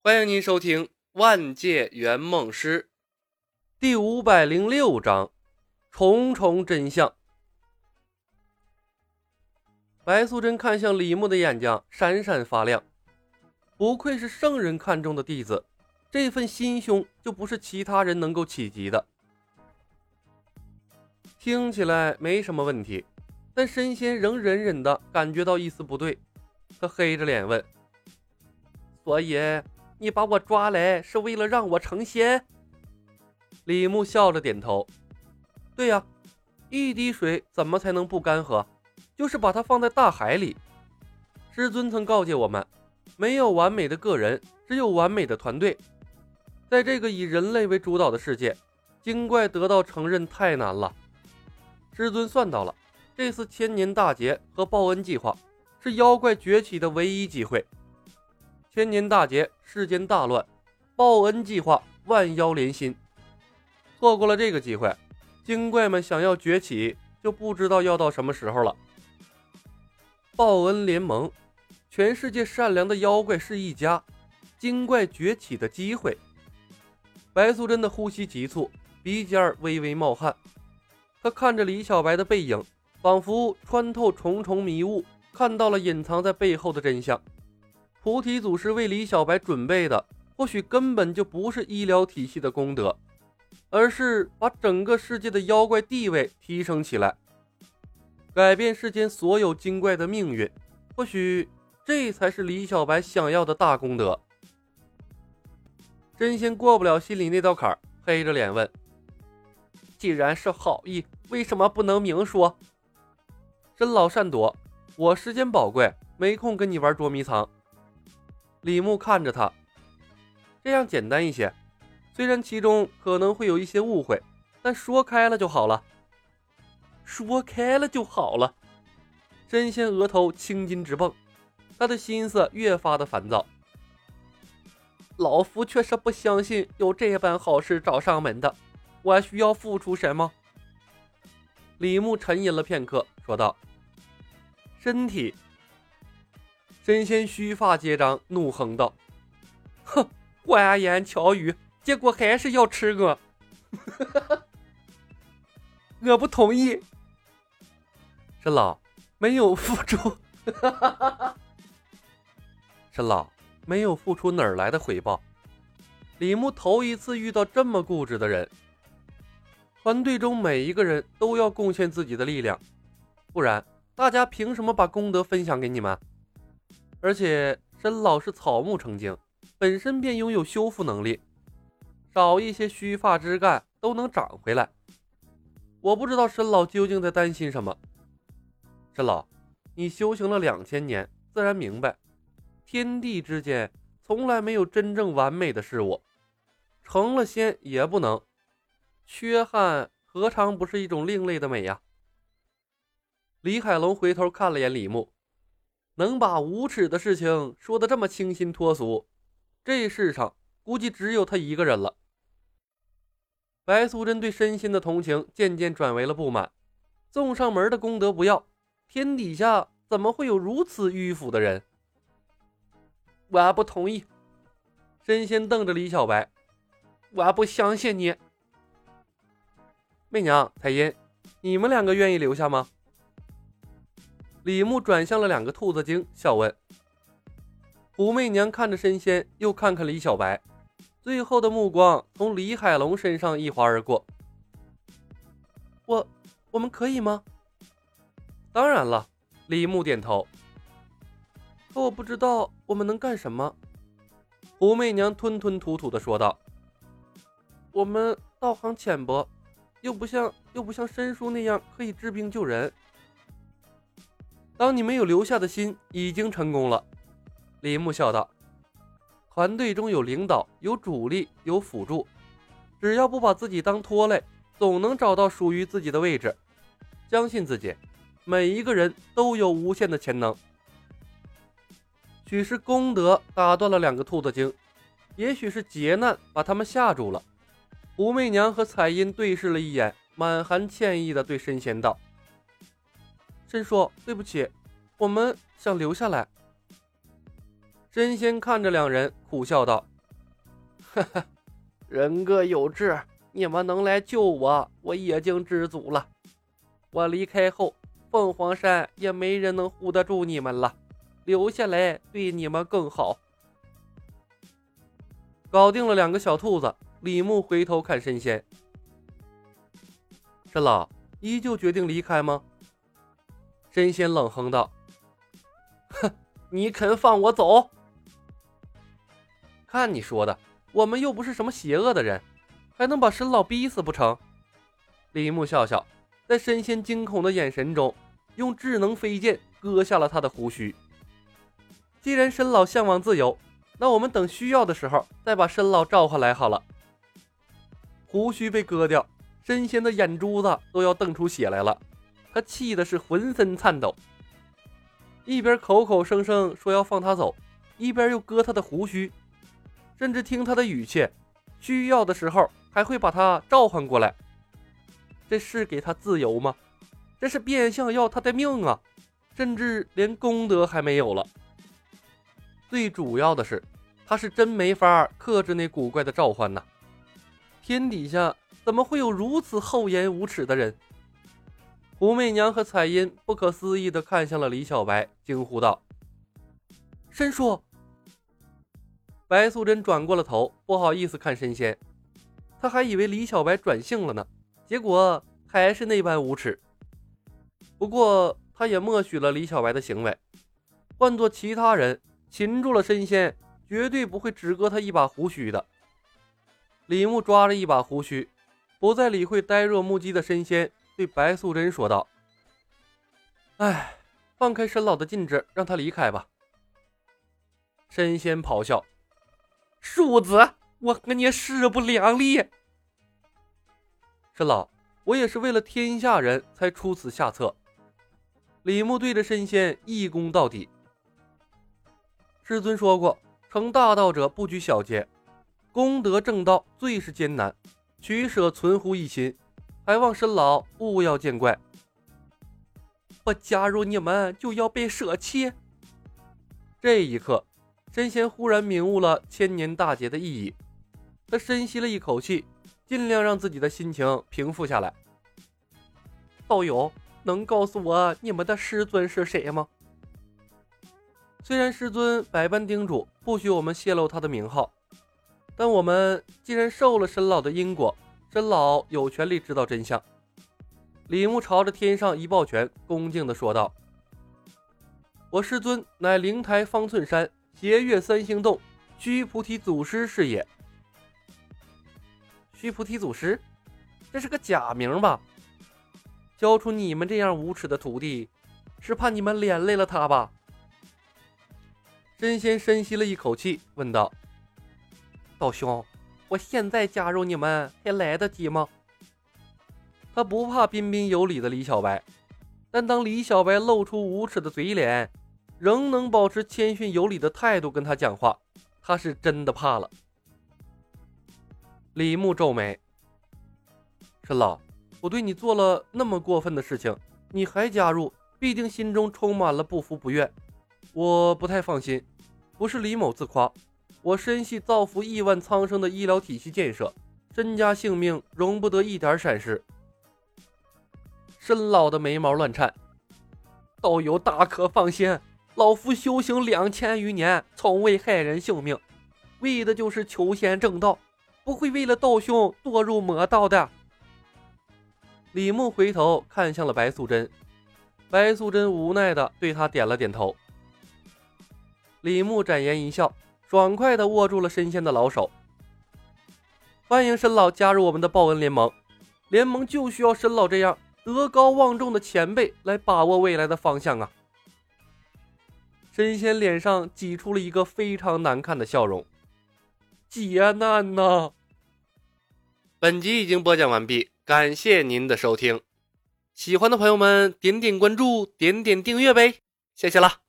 欢迎您收听《万界圆梦师》第五百零六章《重重真相》。白素贞看向李牧的眼睛闪闪发亮，不愧是圣人看中的弟子，这份心胸就不是其他人能够企及的。听起来没什么问题，但神仙仍隐隐的感觉到一丝不对，他黑着脸问：“所以？”你把我抓来是为了让我成仙？李牧笑着点头。对呀，一滴水怎么才能不干涸？就是把它放在大海里。师尊曾告诫我们，没有完美的个人，只有完美的团队。在这个以人类为主导的世界，精怪得到承认太难了。师尊算到了，这次千年大劫和报恩计划，是妖怪崛起的唯一机会。千年大劫，世间大乱，报恩计划，万妖连心。错过了这个机会，精怪们想要崛起，就不知道要到什么时候了。报恩联盟，全世界善良的妖怪是一家，精怪崛起的机会。白素贞的呼吸急促，鼻尖微微冒汗。她看着李小白的背影，仿佛穿透重重迷雾，看到了隐藏在背后的真相。菩提祖师为李小白准备的，或许根本就不是医疗体系的功德，而是把整个世界的妖怪地位提升起来，改变世间所有精怪的命运。或许这才是李小白想要的大功德。真仙过不了心里那道坎儿，黑着脸问：“既然是好意，为什么不能明说？”真老善躲，我时间宝贵，没空跟你玩捉迷藏。李牧看着他，这样简单一些。虽然其中可能会有一些误会，但说开了就好了。说开了就好了。真仙额头青筋直蹦，他的心思越发的烦躁。老夫却是不相信有这般好事找上门的。我需要付出什么？李牧沉吟了片刻，说道：“身体。”真仙须发皆张，怒哼道：“哼，花言巧语，结果还是要吃我！我不同意。沈老没有付出，沈老没有付出，哪儿来的回报？”李牧头一次遇到这么固执的人。团队中每一个人都要贡献自己的力量，不然大家凭什么把功德分享给你们？而且申老是草木成精，本身便拥有修复能力，少一些须发枝干都能长回来。我不知道申老究竟在担心什么。申老，你修行了两千年，自然明白，天地之间从来没有真正完美的事物，成了仙也不能，缺憾何尝不是一种另类的美呀？李海龙回头看了眼李牧。能把无耻的事情说的这么清新脱俗，这世上估计只有他一个人了。白素贞对身心的同情渐渐转为了不满，送上门的功德不要，天底下怎么会有如此迂腐的人？我不同意。身心瞪着李小白，我不相信你。媚娘、彩音，你们两个愿意留下吗？李牧转向了两个兔子精，笑问：“虎媚娘看着神仙，又看看李小白，最后的目光从李海龙身上一划而过。我，我们可以吗？当然了。”李牧点头。可我不知道我们能干什么。”虎媚娘吞吞吐吐的说道：“我们道行浅薄，又不像又不像申叔那样可以治病救人。”当你没有留下的心，已经成功了。”李牧笑道，“团队中有领导，有主力，有辅助，只要不把自己当拖累，总能找到属于自己的位置。相信自己，每一个人都有无限的潜能。”许是功德打断了两个兔子精，也许是劫难把他们吓住了。武媚娘和彩音对视了一眼，满含歉意地对神仙道。申叔，对不起，我们想留下来。神仙看着两人，苦笑道：“ 哈哈，人各有志，你们能来救我，我已经知足了。我离开后，凤凰山也没人能护得住你们了，留下来对你们更好。”搞定了两个小兔子，李牧回头看神仙：“沈老，依旧决定离开吗？”神仙冷哼道：“哼，你肯放我走？”看你说的，我们又不是什么邪恶的人，还能把申老逼死不成？李牧笑笑，在神仙惊恐的眼神中，用智能飞剑割下了他的胡须。既然申老向往自由，那我们等需要的时候再把申老召唤来好了。胡须被割掉，神仙的眼珠子都要瞪出血来了，他气的是浑身颤抖，一边口口声声说要放他走，一边又割他的胡须。甚至听他的语气，需要的时候还会把他召唤过来。这是给他自由吗？这是变相要他的命啊！甚至连功德还没有了。最主要的是，他是真没法克制那古怪的召唤呐！天底下怎么会有如此厚颜无耻的人？胡媚娘和彩音不可思议地看向了李小白，惊呼道：“申叔！”白素贞转过了头，不好意思看神仙，她还以为李小白转性了呢，结果还是那般无耻。不过，她也默许了李小白的行为。换做其他人，擒住了神仙，绝对不会只割他一把胡须的。李牧抓着一把胡须，不再理会呆若木鸡的神仙，对白素贞说道：“哎，放开申老的禁制，让他离开吧。”神仙咆哮。庶子，我和你势不两立。申老，我也是为了天下人才出此下策。李牧对着神仙一躬到底。师尊说过，成大道者不拘小节，功德正道最是艰难，取舍存乎一心，还望申老勿要见怪。我加入你们就要被舍弃？这一刻。神仙忽然明悟了千年大劫的意义，他深吸了一口气，尽量让自己的心情平复下来。道友，能告诉我你们的师尊是谁吗？虽然师尊百般叮嘱不许我们泄露他的名号，但我们既然受了申老的因果，申老有权利知道真相。李牧朝着天上一抱拳，恭敬地说道：“我师尊乃灵台方寸山。”斜月三星洞，须菩提祖师是也。须菩提祖师，这是个假名吧？教出你们这样无耻的徒弟，是怕你们连累了他吧？真仙深吸了一口气，问道：“道兄，我现在加入你们还来得及吗？”他不怕彬彬有礼的李小白，但当李小白露出无耻的嘴脸。仍能保持谦逊有礼的态度跟他讲话，他是真的怕了。李牧皱眉：“申老，我对你做了那么过分的事情，你还加入，必定心中充满了不服不愿。我不太放心。不是李某自夸，我深系造福亿万苍生的医疗体系建设，身家性命容不得一点闪失。”申老的眉毛乱颤：“道友大可放心。”老夫修行两千余年，从未害人性命，为的就是求仙正道，不会为了道兄堕入魔道的。李牧回头看向了白素贞，白素贞无奈的对他点了点头。李牧展颜一笑，爽快的握住了神仙的老手。欢迎申老加入我们的报恩联盟，联盟就需要申老这样德高望重的前辈来把握未来的方向啊！神仙脸上挤出了一个非常难看的笑容，劫难呐！本集已经播讲完毕，感谢您的收听，喜欢的朋友们点点关注，点点订阅呗，谢谢了。